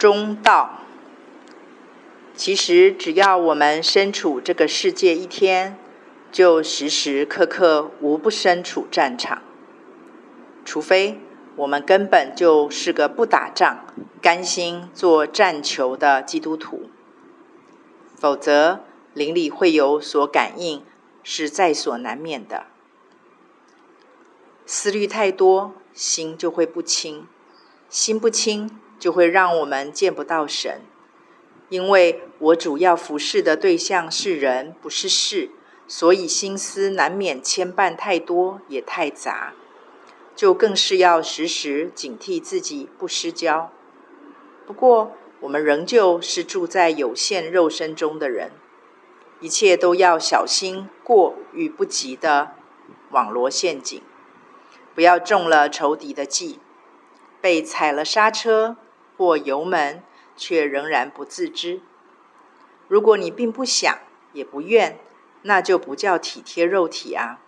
中道。其实，只要我们身处这个世界一天，就时时刻刻无不身处战场。除非我们根本就是个不打仗、甘心做战球的基督徒，否则灵里会有所感应，是在所难免的。思虑太多，心就会不清，心不清就会让我们见不到神。因为我主要服侍的对象是人，不是事，所以心思难免牵绊太多，也太杂，就更是要时时警惕自己不失焦。不过，我们仍旧是住在有限肉身中的人，一切都要小心过与不及的网罗陷阱，不要中了仇敌的计，被踩了刹车或油门。却仍然不自知。如果你并不想，也不愿，那就不叫体贴肉体啊。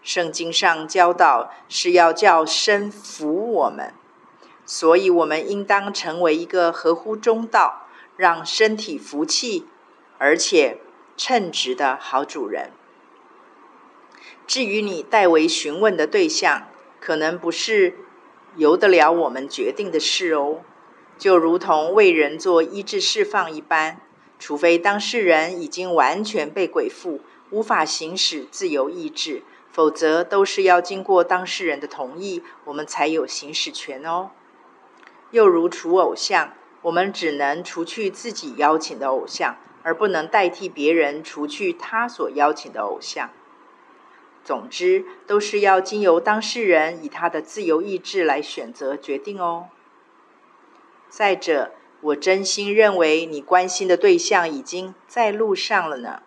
圣经上教导是要叫身服我们，所以我们应当成为一个合乎中道，让身体服气，而且称职的好主人。至于你代为询问的对象，可能不是由得了我们决定的事哦。就如同为人做医治释放一般，除非当事人已经完全被鬼附，无法行使自由意志，否则都是要经过当事人的同意，我们才有行使权哦。又如除偶像，我们只能除去自己邀请的偶像，而不能代替别人除去他所邀请的偶像。总之，都是要经由当事人以他的自由意志来选择决定哦。再者，我真心认为你关心的对象已经在路上了呢。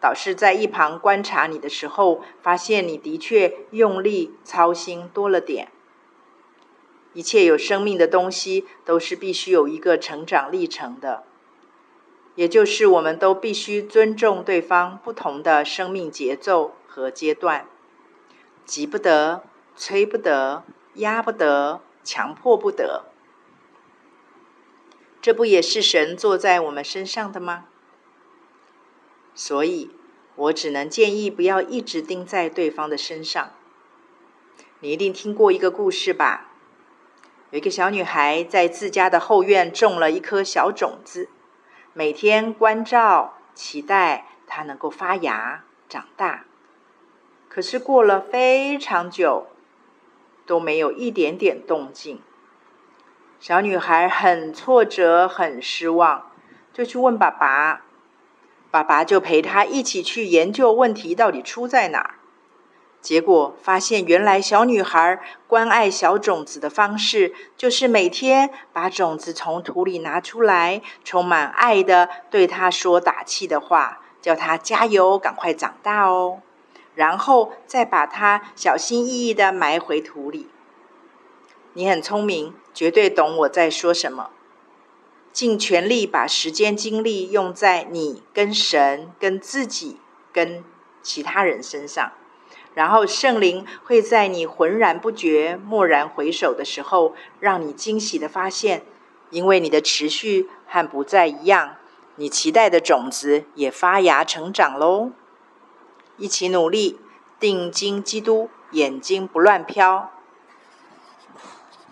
导师在一旁观察你的时候，发现你的确用力操心多了点。一切有生命的东西都是必须有一个成长历程的，也就是我们都必须尊重对方不同的生命节奏和阶段，急不得，催不得，压不得，强迫不得。这不也是神坐在我们身上的吗？所以，我只能建议不要一直盯在对方的身上。你一定听过一个故事吧？有一个小女孩在自家的后院种了一颗小种子，每天关照、期待它能够发芽、长大。可是过了非常久，都没有一点点动静。小女孩很挫折，很失望，就去问爸爸。爸爸就陪她一起去研究问题到底出在哪儿。结果发现，原来小女孩关爱小种子的方式，就是每天把种子从土里拿出来，充满爱的对她说打气的话，叫她加油，赶快长大哦。然后再把它小心翼翼的埋回土里。你很聪明，绝对懂我在说什么。尽全力把时间精力用在你跟神、跟自己、跟其他人身上，然后圣灵会在你浑然不觉、蓦然回首的时候，让你惊喜的发现，因为你的持续和不再一样，你期待的种子也发芽成长喽。一起努力，定睛基督，眼睛不乱飘。